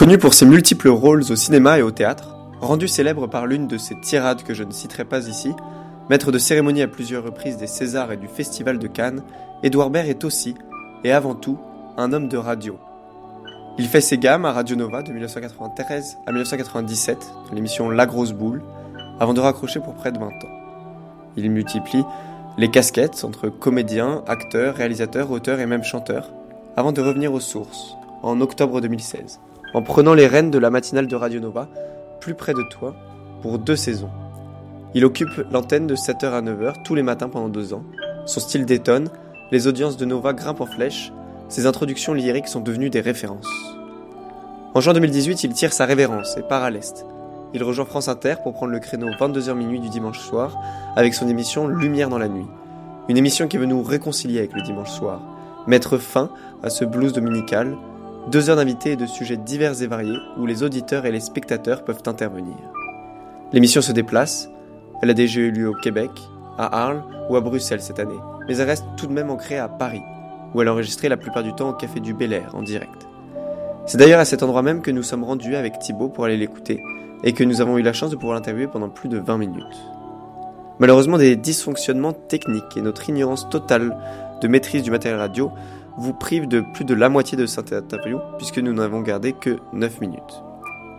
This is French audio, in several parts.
Connu pour ses multiples rôles au cinéma et au théâtre, rendu célèbre par l'une de ses tirades que je ne citerai pas ici, maître de cérémonie à plusieurs reprises des Césars et du Festival de Cannes, Édouard Baird est aussi, et avant tout, un homme de radio. Il fait ses gammes à Radio Nova de 1993 à 1997, dans l'émission La Grosse Boule, avant de raccrocher pour près de 20 ans. Il multiplie les casquettes entre comédien, acteur, réalisateur, auteur et même chanteur, avant de revenir aux sources, en octobre 2016, en prenant les rênes de la matinale de Radio Nova, plus près de toi, pour deux saisons. Il occupe l'antenne de 7h à 9h tous les matins pendant deux ans. Son style détonne, les audiences de Nova grimpent en flèche, ses introductions lyriques sont devenues des références. En juin 2018, il tire sa révérence et part à l'Est. Il rejoint France Inter pour prendre le créneau 22h minuit du dimanche soir avec son émission Lumière dans la nuit. Une émission qui veut nous réconcilier avec le dimanche soir, mettre fin à ce blues dominical, deux heures d'invités et de sujets divers et variés où les auditeurs et les spectateurs peuvent intervenir. L'émission se déplace, elle a déjà eu lieu au Québec, à Arles ou à Bruxelles cette année, mais elle reste tout de même ancrée à Paris, où elle a enregistré la plupart du temps au Café du Bel Air en direct. C'est d'ailleurs à cet endroit même que nous sommes rendus avec Thibaut pour aller l'écouter, et que nous avons eu la chance de pouvoir l'interviewer pendant plus de 20 minutes. Malheureusement, des dysfonctionnements techniques et notre ignorance totale de maîtrise du matériel radio vous privent de plus de la moitié de cette interview, puisque nous n'avons gardé que 9 minutes.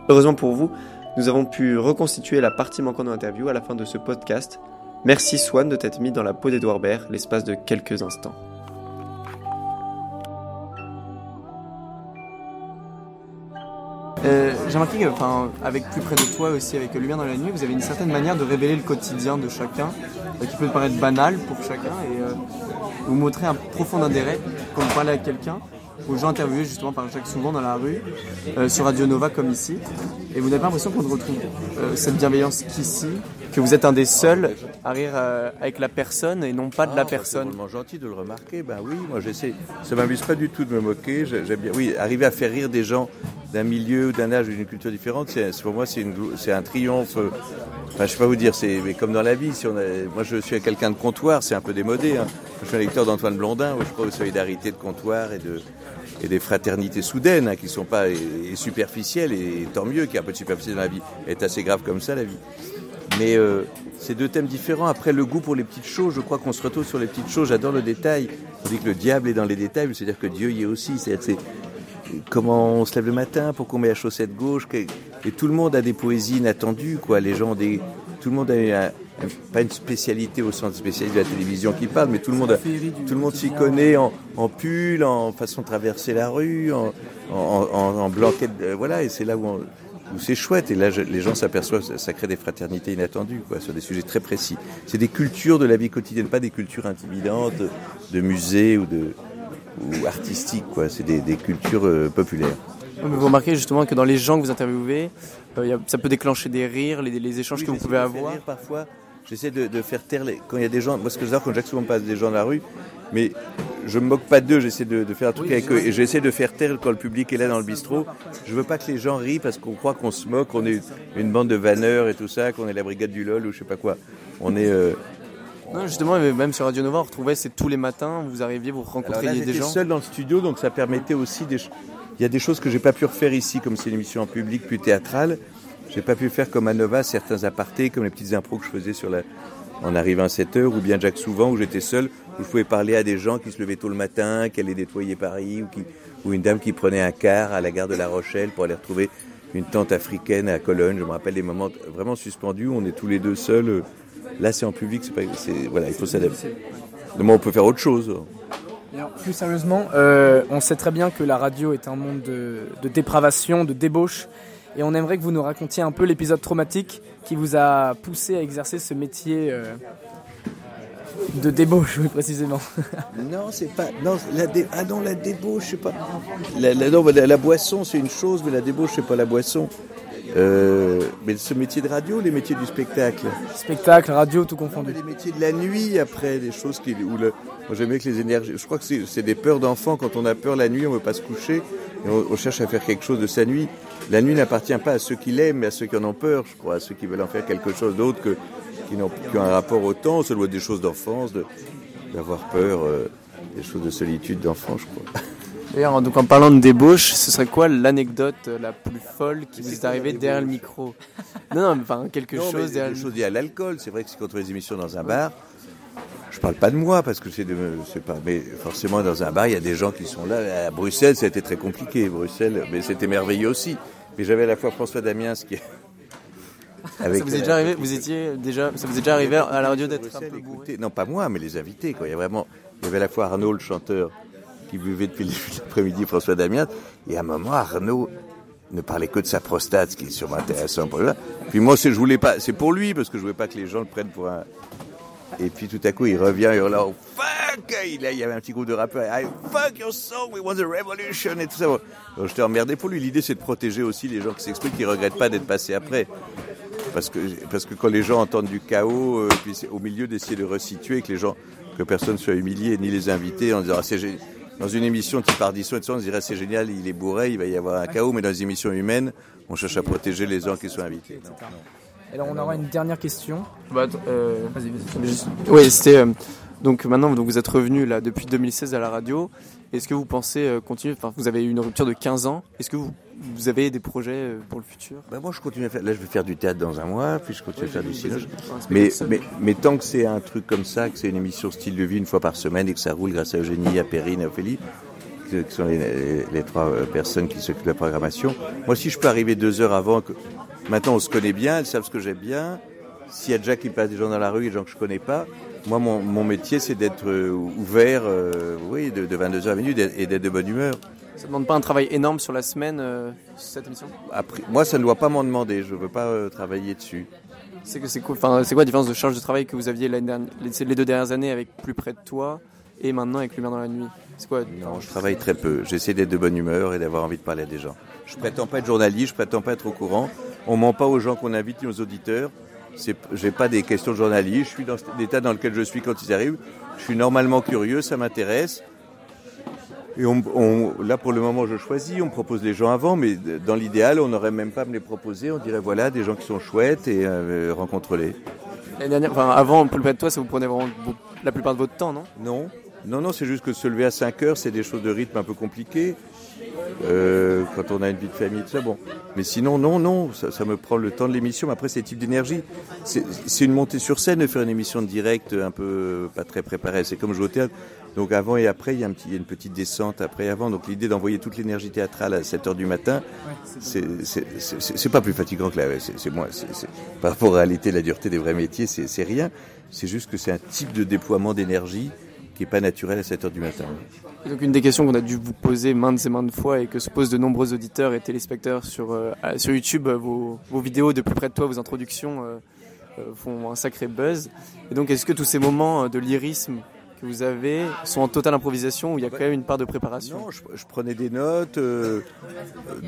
Heureusement pour vous, nous avons pu reconstituer la partie manquante de l'interview à la fin de ce podcast. Merci Swan de t'être mis dans la peau d'Edouard Baird l'espace de quelques instants. Euh, J'ai remarqué qu'avec Plus près de toi aussi, avec Lumière dans la nuit, vous avez une certaine manière de révéler le quotidien de chacun, euh, qui peut paraître banal pour chacun, et euh, vous montrer un profond intérêt quand vous parlez à quelqu'un, aux gens interviewés justement par Jacques Souvent dans la rue, euh, sur Radio Nova comme ici, et vous n'avez pas l'impression qu'on retrouve euh, cette bienveillance qu'ici, que vous êtes un des seuls à rire euh, avec la personne et non pas de la Ah, personne. C'est vraiment gentil de le remarquer. Ben oui, moi j'essaie. Ça m'amuse pas du tout de me moquer. J'ai- J'aime bien. Oui, arriver à faire rire des gens d'un milieu, ou d'un âge, ou d'une culture différente, pour moi c'est un triomphe. Enfin, je sais pas vous dire, c'est mais comme dans la vie. Si on a- moi je suis quelqu'un de comptoir, c'est un peu démodé. Hein. Je suis un lecteur d'Antoine Blondin, où je crois aux solidarités de comptoir et de et des fraternités soudaines hein, qui sont pas superficielles et tant mieux qu'il y ait un peu de superficiel dans la vie. est assez grave comme ça la vie. Mais euh, c'est deux thèmes différents. Après, le goût pour les petites choses, je crois qu'on se retrouve sur les petites choses. J'adore le détail. On dit que le diable est dans les détails, c'est-à-dire que Dieu y est aussi. C'est comment on se lève le matin, pourquoi on met la chaussette gauche. Et tout le monde a des poésies inattendues, quoi. Les gens. Tout le monde a pas une spécialité au sens de spécialité de la télévision qui parle, mais tout le monde, tout le s'y connaît en, pull, en façon de traverser la rue, en, blanquette. voilà, et c'est là où, c'est chouette. Et là, les gens s'aperçoivent, ça, crée des fraternités inattendues, sur des sujets très précis. C'est des cultures de la vie quotidienne, pas des cultures intimidantes, de musées ou de ou artistiques, quoi. C'est des, des cultures euh, populaires. Mais Vous remarquez justement que dans les gens que vous interviewez, euh, y a- ça peut déclencher des rires, les, les échanges Oui, que vous pouvez avoir. rire parfois, j'essaie de, de faire taire les... quand il y a des gens. Moi, ce que j'adore quand Jacques souvent passe des gens dans la rue, mais je me moque pas d'eux. J'essaie de, de faire un truc avec eux et j'essaie de faire taire quand le public est là dans le bistrot. Je veux pas que les gens rient parce qu'on croit qu'on se moque, qu'on est une bande de vanneurs et tout ça, qu'on est la brigade du lol ou je sais pas quoi. On est. euh, Non, justement, même sur Radio Nova, on retrouvait c'est tous les matins, vous arriviez, vous rencontriez là, des j'étais gens. seul dans le studio, donc ça permettait aussi des. Il y a des choses que j'ai pas pu refaire ici, comme c'est une émission en public plus théâtrale. J'ai pas pu faire comme à Nova certains apartés, comme les petites impros que je faisais sur la. En arrivant à 7 heures, ou bien Jacques Souvent, où j'étais seul, où je pouvais parler à des gens qui se levaient tôt le matin, qui allaient nettoyer Paris, ou, qui, ou une dame qui prenait un car à la gare de La Rochelle pour aller retrouver une tante africaine à Cologne. Je me rappelle des moments vraiment suspendus où on est tous les deux seuls. Là, c'est en public, c'est pas, c'est, voilà, il faut s'adapter. Demain, on peut faire autre chose. Alors, plus sérieusement, euh, on sait très bien que la radio est un monde de, de dépravation, de débauche, et on aimerait que vous nous racontiez un peu l'épisode traumatique qui vous a poussé à exercer ce métier euh, de débauche, oui, précisément. Non, c'est pas. Non, la dé- ah non, la débauche, c'est pas. La, la, non, la, la boisson, c'est une chose, mais la débauche, c'est pas la boisson. Euh, mais ce métier de radio, les métiers du spectacle. Spectacle, radio, tout confondu. Les métiers de la nuit, après, des choses qui. Où le, moi, j'aime bien que les énergies. Je crois que c'est des peurs d'enfants. Quand on a peur la nuit, on veut pas se coucher. Et on, on cherche à faire quelque chose de sa nuit. La nuit n'appartient pas à ceux qui l'aiment, mais à ceux qui en ont peur, je crois, à ceux qui veulent en faire quelque chose d'autre que qui, n'ont- qui ont un rapport au temps. Ça doit être des choses d'enfance, de- d'avoir peur, euh, des choses de solitude d'enfant, je crois. D'ailleurs, donc en parlant de débauche, ce serait quoi l'anecdote la plus folle qui vous est arrivée derrière le micro? Non, non, enfin quelque Non, mais chose derrière le choses liées à l'alcool. C'est vrai que c'est contre les émissions dans un bar. Je parle pas de moi parce que c'est pas, mais forcément dans un bar il y a des gens qui sont là. À Bruxelles, ça a été très compliqué. Bruxelles, mais c'était merveilleux aussi. Mais j'avais à la fois François Damiens qui Ça vous est déjà arrivé Vous étiez déjà, ça vous est déjà arrivé à la radio d'être un peu bourré? non pas moi, mais les invités. Quoi. Il y a vraiment, il y avait à la fois Arnaud le chanteur qui buvait depuis l'après-midi, François Damiens, et à un moment Arnaud ne parlait que de sa prostate, ce qui est sûrement intéressant pour lui. Puis moi, je voulais pas, c'est pour lui parce que je voulais pas que les gens le prennent pour un. Et puis tout à coup, il revient hurlant oh, fuck. Il, il y avait un petit groupe de rappeurs. I fuck your song, we want the revolution et tout ça. Donc, je t'ai emmerdé pour lui. L'idée, c'est de protéger aussi les gens qui s'expriment, qui regrettent pas d'être passés après. Parce que, parce que quand les gens entendent du chaos, euh, puis au milieu d'essayer de resituer, que les gens, que personne soit humilié, ni les invités, en disant, ah, dans une émission et tout ça, on se dirait, c'est génial, il est bourré, il va y avoir un chaos, mais dans les émissions humaines, on cherche à protéger les gens qui sont invités. Non. Alors on aura une dernière question. Bah, euh, Oui, c'était euh, donc maintenant donc vous êtes revenu là depuis 2016 à la radio. Est-ce que vous pensez euh, continuer Enfin, vous avez eu une rupture de 15 ans. Est-ce que vous, vous avez des projets euh, pour le futur? Ben moi, je continue à faire. Là, je vais faire du théâtre dans un mois, puis je continue à faire du cinéma. Mais, mais, mais tant que c'est un truc comme ça, que c'est une émission style de vie une fois par semaine et que ça roule grâce à Eugénie, à Perrine et à Ophélie, que- qui sont les, les- les trois euh, personnes qui s'occupent de la programmation. Moi, si je peux arriver deux heures avant, que maintenant on se connaît bien, elles savent ce que j'aime bien. S'il y a déjà qui passe des gens dans la rue, des gens que je connais pas, moi, mon, mon métier, c'est d'être euh, ouvert, euh, oui, de, de 22h à minuit et d'être de bonne humeur. Ça demande pas un travail énorme sur la semaine euh, cette émission? Après, moi, ça ne doit pas m'en demander. Je veux pas euh, travailler dessus. C'est que c'est quoi quoi la différence de charge de travail que vous aviez dernière- les, les deux dernières années avec plus près de toi et maintenant avec Lumière dans la nuit? C'est quoi? Non, je travaille très peu. J'essaie d'être de bonne humeur et d'avoir envie de parler à des gens. Je prétends pas être journaliste, je prétends pas être au courant. On ment pas aux gens qu'on invite ni aux auditeurs. J'ai pas des questions de journaliste. Je suis dans l'état dans lequel je suis quand ils arrivent. Je suis normalement curieux, ça m'intéresse. Et on, on- là, pour le moment, je choisis. On me propose les gens avant, mais dans l'idéal, on n'aurait même pas à me les proposer. On dirait voilà, des gens qui sont chouettes et euh, rencontre-les. Enfin avant plus près de toi, ça vous prenait vraiment la plupart de votre temps, non? Non, non, non, c'est juste que se lever à 5 heures, c'est des choses de rythme un peu compliquées. Euh, quand on a une vie de famille, tout ça, bon. Mais sinon, non, non, ça, ça me prend le temps de l'émission. Mais après, c'est type d'énergie. C'est une montée sur scène de faire une émission de direct un peu pas très préparée. C'est comme jouer au théâtre. Donc avant et après, il y a, un petit, il y a une petite descente après et avant. Donc l'idée d'envoyer toute l'énergie théâtrale à 7 heures du matin, c'est c'est- pas plus fatigant que la. C'est moins. c'est- c'est- par rapport à la réalité, la dureté des vrais métiers, c'est rien. C'est juste que c'est un type de déploiement d'énergie qui est pas naturel à 7 heures du matin. Donc une des questions qu'on a dû vous poser maintes et maintes fois et que se posent de nombreux auditeurs et téléspectateurs sur, euh, sur YouTube, euh, vos, vos vidéos de plus près de toi, vos introductions euh, euh, font un sacré buzz. Et donc est-ce que tous ces moments de lyrisme que vous avez sont en totale improvisation ou il y a quand même une part de préparation? Non, je, je prenais des notes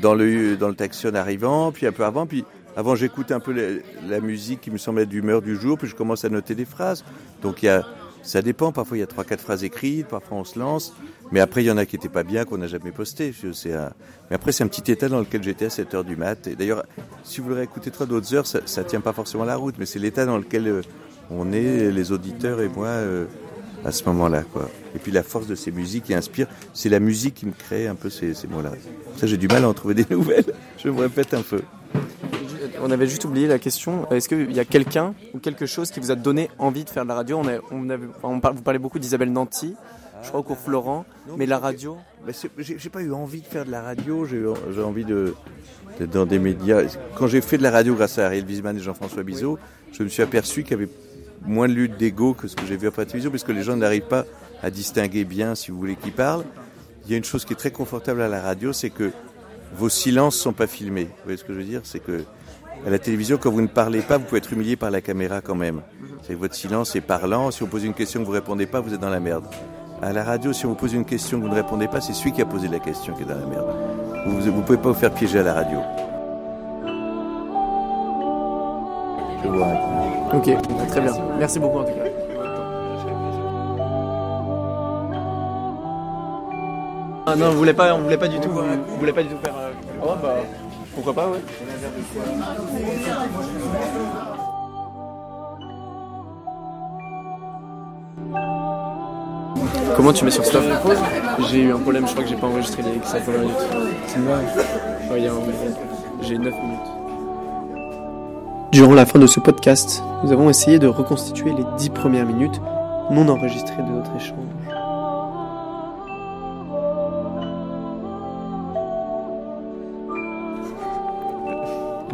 dans le dans le taxi en arrivant, puis un peu avant, puis avant j'écoute un peu la, la musique qui me semble être d'humeur du jour, puis je commence à noter des phrases. Donc il y a ça dépend, parfois il y a trois quatre phrases écrites, parfois on se lance, mais après il y en a qui étaient pas bien qu'on n'a jamais posté. Un... mais après c'est un petit état dans lequel j'étais à 7 heures du mat. Et d'ailleurs, si vous voulez écouter trois d'autres heures, ça, ça tient pas forcément la route, mais c'est l'état dans lequel euh, on est, les auditeurs et moi. euh, à ce moment-là. Et puis la force de ces musiques qui inspirent, c'est la musique qui me crée un peu ces, ces mots-là. Ça, j'ai du mal à en trouver des nouvelles. Je me répète un peu. On avait juste oublié la question. Est-ce qu'il y a quelqu'un ou quelque chose qui vous a donné envie de faire de la radio? On, a- on on parle, vous parlez beaucoup d'Isabelle Nanty, je crois au cours Florent, mais la radio? C'est- j'ai pas eu envie de faire de la radio, j'ai eu- envie de d'être dans des médias. Quand j'ai fait de la radio grâce à Ariel Wiesman et Jean-François Bizot, je me suis aperçu qu'il y avait moins de lutte d'ego que ce que j'ai vu après la télévision, parce que les gens n'arrivent pas à distinguer bien, si vous voulez, qui parle. Il y a une chose qui est très confortable à la radio, c'est que vos silences sont pas filmés. Vous voyez ce que je veux dire? C'est que à la télévision, quand vous ne parlez pas, vous pouvez être humilié par la caméra quand même. C'est que votre silence est parlant. Si on pose une question que vous répondez pas, vous êtes dans la merde. À la radio, si on vous pose une question que vous ne répondez pas, c'est celui qui a posé la question qui est dans la merde. Vous ne pouvez pas vous faire piéger à la radio. Je vous arrête. Ok, très bien. Merci beaucoup en tout cas. Ah non, vous voulez pas, on voulait pas du tout, pas du tout faire. euh, Oh bah, pourquoi pas, ouais. Comment tu mets sur stop J'ai eu un problème, je crois que j'ai pas enregistré les 5 premières minutes. C'est il y a un- J'ai 9 minutes. Durant la fin de ce podcast, nous avons essayé de reconstituer les 10 premières minutes non enregistrées de notre échange.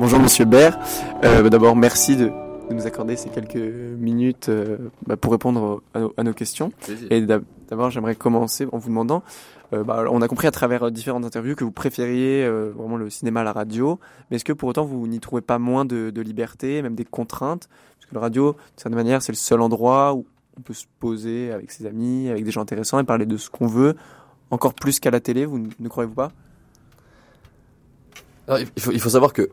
Bonjour Monsieur Baird. Euh, bah, D'abord, merci de, de nous accorder ces quelques minutes euh, bah, pour répondre à nos, à nos questions. Et d'ab- d'abord, j'aimerais commencer en vous demandant, euh, bah, on a compris à travers différentes interviews que vous préfériez vraiment le cinéma à la radio, mais est-ce que pour autant vous n'y trouvez pas moins de, de liberté, même des contraintes? Parce que la radio, d'une certaine manière, c'est le seul endroit où on peut se poser avec ses amis, avec des gens intéressants et parler de ce qu'on veut, encore plus qu'à la télé, vous ne, ne croyez-vous pas? Alors, il, faut, il faut savoir que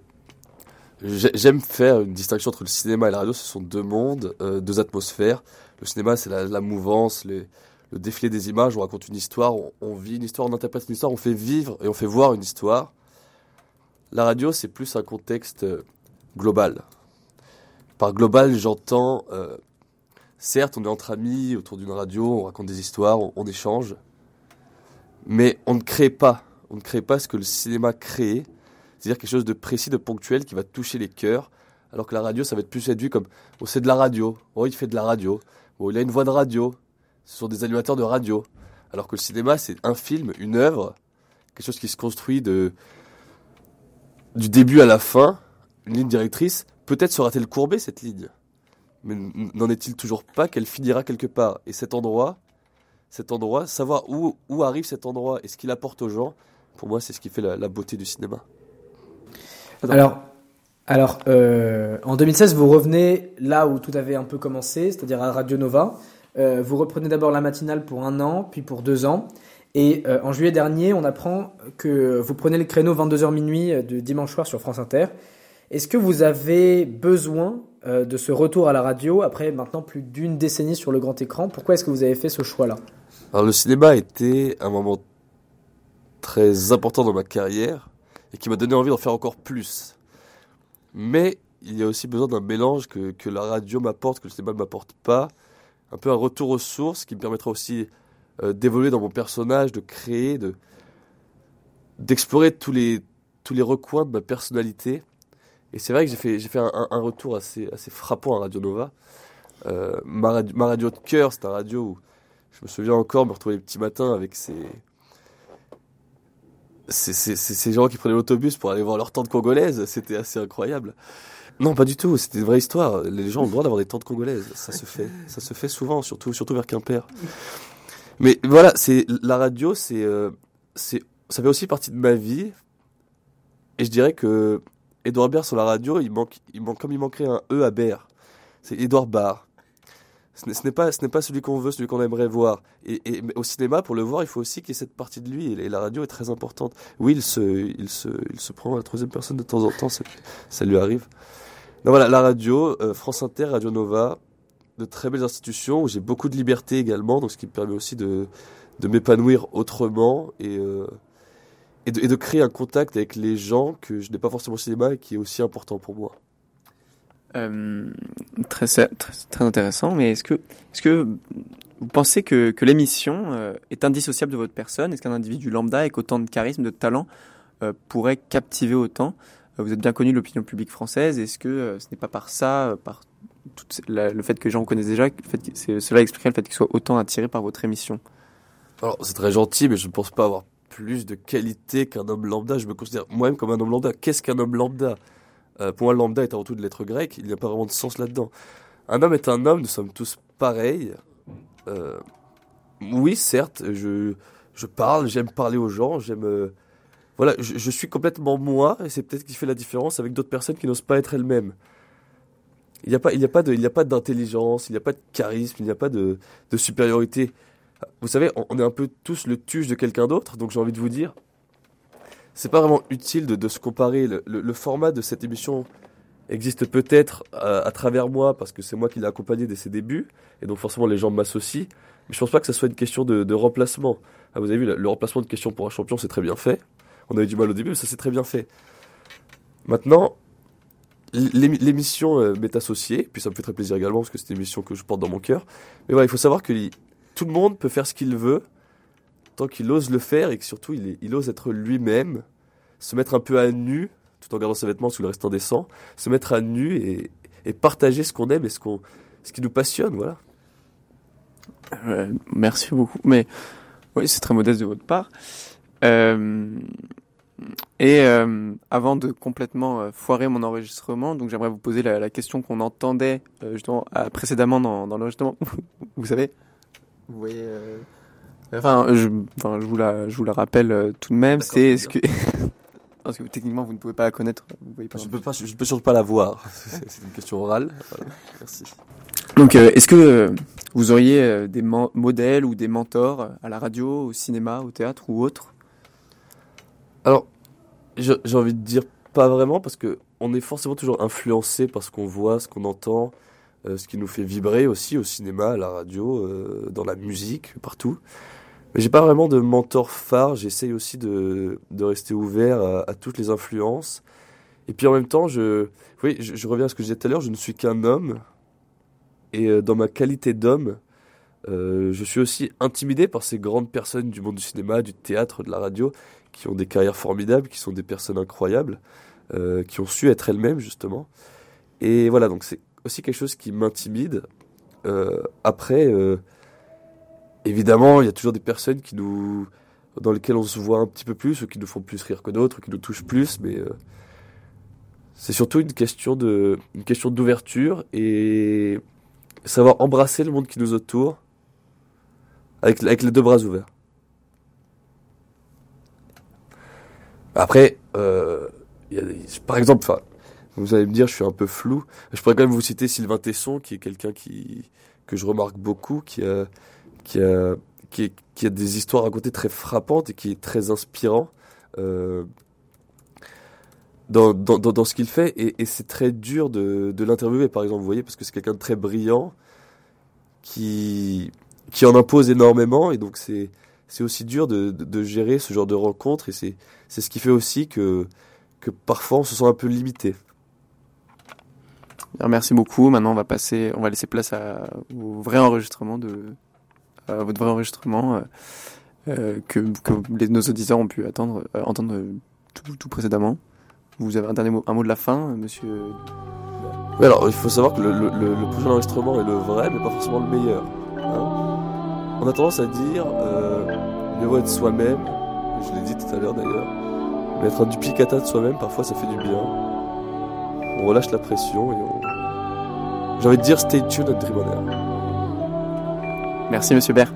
j'aime faire une distinction entre le cinéma et la radio. Ce sont deux mondes, euh, deux atmosphères. Le cinéma, c'est la, mouvance, le défilé des images. On raconte une histoire, on, on vit une histoire, on interprète une histoire, on fait vivre et on fait voir une histoire. La radio, c'est plus un contexte euh, global. Par global, j'entends, euh, certes, on est entre amis autour d'une radio, on raconte des histoires, on, on échange, mais on ne crée pas. On ne crée pas ce que le cinéma crée, c'est-à-dire quelque chose de précis, de ponctuel, qui va toucher les cœurs, alors que la radio, ça va être plus vu comme oh, c'est de la radio, oh, il fait de la radio, oh, il a une voix de radio, ce sont des animateurs de radio. Alors que le cinéma, c'est un film, une œuvre, quelque chose qui se construit de du début à la fin, une ligne directrice. Peut-être sera-t-elle courbée cette ligne, mais n'en est-il toujours pas qu'elle finira quelque part? Et cet endroit, cet endroit, savoir où, où arrive cet endroit et ce qu'il apporte aux gens, pour moi, c'est ce qui fait la beauté du cinéma. Alors, alors euh, en 2016, vous revenez là où tout avait un peu commencé, c'est-à-dire à Radio Nova. Euh, vous reprenez d'abord la matinale pour un an, puis pour deux ans. Et euh, en juillet dernier, on apprend que vous prenez le créneau 22h minuit de dimanche soir sur France Inter. Est-ce que vous avez besoin euh, de ce retour à la radio après maintenant plus d'une décennie sur le grand écran? Pourquoi est-ce que vous avez fait ce choix-là? Alors le cinéma était un moment très important dans ma carrière qui m'a donné envie d'en faire encore plus. Mais il y a aussi besoin d'un mélange que, que la radio m'apporte, que le cinéma ne m'apporte pas. Un peu un retour aux sources qui me permettra aussi euh, d'évoluer dans mon personnage, de créer, de d'explorer tous les, tous les recoins de ma personnalité. Et c'est vrai que j'ai fait, j'ai fait un, retour assez, assez frappant à Radio Nova. Euh, ma, radio, ma radio de cœur, c'est un radio où je me souviens encore me retrouver les petits matins avec ces, ces, ces, gens qui prenaient l'autobus pour aller voir leur tante congolaise. C'était assez incroyable. Non, pas du tout. C'était une vraie histoire. Les gens ont le droit d'avoir des tantes congolaises. Ça se fait. Ça se fait souvent, surtout, surtout vers Quimper. Mais voilà, c'est la radio, c'est, euh, c'est, ça fait aussi partie de ma vie. Et je dirais que Edouard Baird sur la radio, il manque, il manque comme il manquerait un E à Baird. C'est Edouard Baird. Ce n'est- pas, ce n'est pas celui qu'on veut, celui qu'on aimerait voir. Et, au cinéma, pour le voir, il faut aussi qu'il y ait cette partie de lui. Et, et la radio est très importante. Oui, il se, il se, il se prend à la troisième personne de temps en temps. Ça, ça lui arrive. Donc voilà, la radio, euh, France Inter, Radio Nova, de très belles institutions où j'ai beaucoup de liberté également, donc ce qui me permet aussi de, de m'épanouir autrement et, euh, et, de, et de créer un contact avec les gens que je n'ai pas forcément au cinéma et qui est aussi important pour moi. Euh, très, intéressant, mais est-ce que, est-ce que vous pensez que, l'émission euh, est indissociable de votre personne? Est-ce qu'un individu lambda avec autant de charisme, de talent, euh, pourrait captiver autant? Vous êtes bien connu de l'opinion publique française. Est-ce que ce n'est pas par ça, par le fait que les gens vous connaissent déjà, que cela expliquerait le fait qu'ils soient autant attirés par votre émission? Alors, c'est très gentil, mais je ne pense pas avoir plus de qualité qu'un homme lambda. Je me considère moi-même comme un homme lambda. Qu'est-ce qu'un homme lambda? Euh, Pour moi, lambda est avant tout de lettres grecques. Il n'y a pas vraiment de sens là-dedans. Un homme est un homme, nous sommes tous pareils. Euh, oui, certes, je, je parle, j'aime parler aux gens, j'aime... euh, voilà, je, suis complètement moi, et c'est peut-être ce qui fait la différence avec d'autres personnes qui n'osent pas être elles-mêmes. Il n'y a pas, il a pas il n'y a pas d'intelligence, il n'y a pas de charisme, il n'y a pas de, de supériorité. Vous savez, on, on est un peu tous le tuche de quelqu'un d'autre, donc j'ai envie de vous dire, c'est pas vraiment utile de, se comparer. Le, format de cette émission existe peut-être à, à travers moi, parce que c'est moi qui l'ai accompagné dès ses débuts, et donc forcément les gens m'associent. Mais je pense pas que ça soit une question de, remplacement. Ah, vous avez vu, le, remplacement de question pour un champion, c'est très bien fait. On a eu du mal au début, mais ça c'est très bien fait. Maintenant, l'émi- l'émission euh, m'est associée, puis ça me fait très plaisir également, parce que c'est une émission que je porte dans mon cœur. Mais voilà, il faut savoir que tout le monde peut faire ce qu'il veut, tant qu'il ose le faire et que surtout il, il ose être lui-même, se mettre un peu à nu, tout en gardant ses vêtements sous le restant décent, se mettre à nu et, et partager ce qu'on aime et ce, qu'on, ce qui nous passionne, voilà. Euh, merci beaucoup. Mais oui, c'est très modeste de votre part. Euh, et euh, avant de complètement euh, foirer mon enregistrement, donc j'aimerais vous poser la, la question qu'on entendait euh, justement à- précédemment dans, dans l'enregistrement. vous savez, vous voyez. Enfin, je, enfin, je vous la, je vous la rappelle euh, tout de même. C'est ce que parce que techniquement vous ne pouvez pas la connaître. Vous voyez pas. Je peux pas, je peux surtout pas la voir. C'est une question orale. Voilà. Merci. Donc, euh, est-ce que euh, vous auriez euh, des modèles ou des mentors à la radio, au cinéma, au théâtre ou autre? Alors, j'ai envie de dire pas vraiment parce que on est forcément toujours influencé par ce qu'on voit, ce qu'on entend, ce qui nous fait vibrer aussi au cinéma, à la radio, dans la musique, partout. Mais j'ai pas vraiment de mentor phare. J'essaye aussi de, de rester ouvert à, toutes les influences. Et puis en même temps, je, oui, je, reviens à ce que je disais tout à l'heure. Je ne suis qu'un homme. Et euh, dans ma qualité d'homme, euh, je suis aussi intimidé par ces grandes personnes du monde du cinéma, du théâtre, de la radio, qui ont des carrières formidables, qui sont des personnes incroyables, euh, qui ont su être elles-mêmes justement. Et voilà, donc c'est aussi quelque chose qui m'intimide. Après, évidemment, il y a toujours des personnes dans lesquelles on se voit un petit peu plus, ou qui nous font plus rire que d'autres, qui nous touchent plus, mais euh, c'est surtout une question d'ouverture et savoir embrasser le monde qui nous entoure avec, les deux bras ouverts. Après, euh, par exemple, vous allez me dire, je suis un peu flou. Je pourrais quand même vous citer Sylvain Tesson, qui est quelqu'un que je remarque beaucoup, qui a qui a qui, a des histoires à raconter très frappantes et qui est très inspirant euh, dans, dans, dans, ce qu'il fait. Et, c'est très dur de, de l'interviewer, par exemple, vous voyez, parce que c'est quelqu'un de très brillant qui qui en impose énormément et donc c'est c'est aussi dur de, de, gérer ce genre de rencontres et c'est c'est ce qui fait aussi que que parfois on se sent un peu limité. Merci beaucoup. Maintenant, on va passer, on va laisser place au vrai enregistrement de, votre vrai enregistrement euh, euh, que, les- nos auditeurs ont pu attendre, euh, entendre euh, tout, précédemment. Vous avez un dernier mot, un mot de la fin, euh, monsieur? Oui, alors il faut savoir que le, le, prochain enregistrement est le vrai, mais pas forcément le meilleur. hein. on a tendance à dire euh, mieux vaut être soi-même. Je l'ai dit tout à l'heure d'ailleurs. Mais être un duplicata de soi-même, parfois ça fait du bien. On relâche la pression et on. J'ai envie de dire stay tuned on air. Merci, monsieur Bert.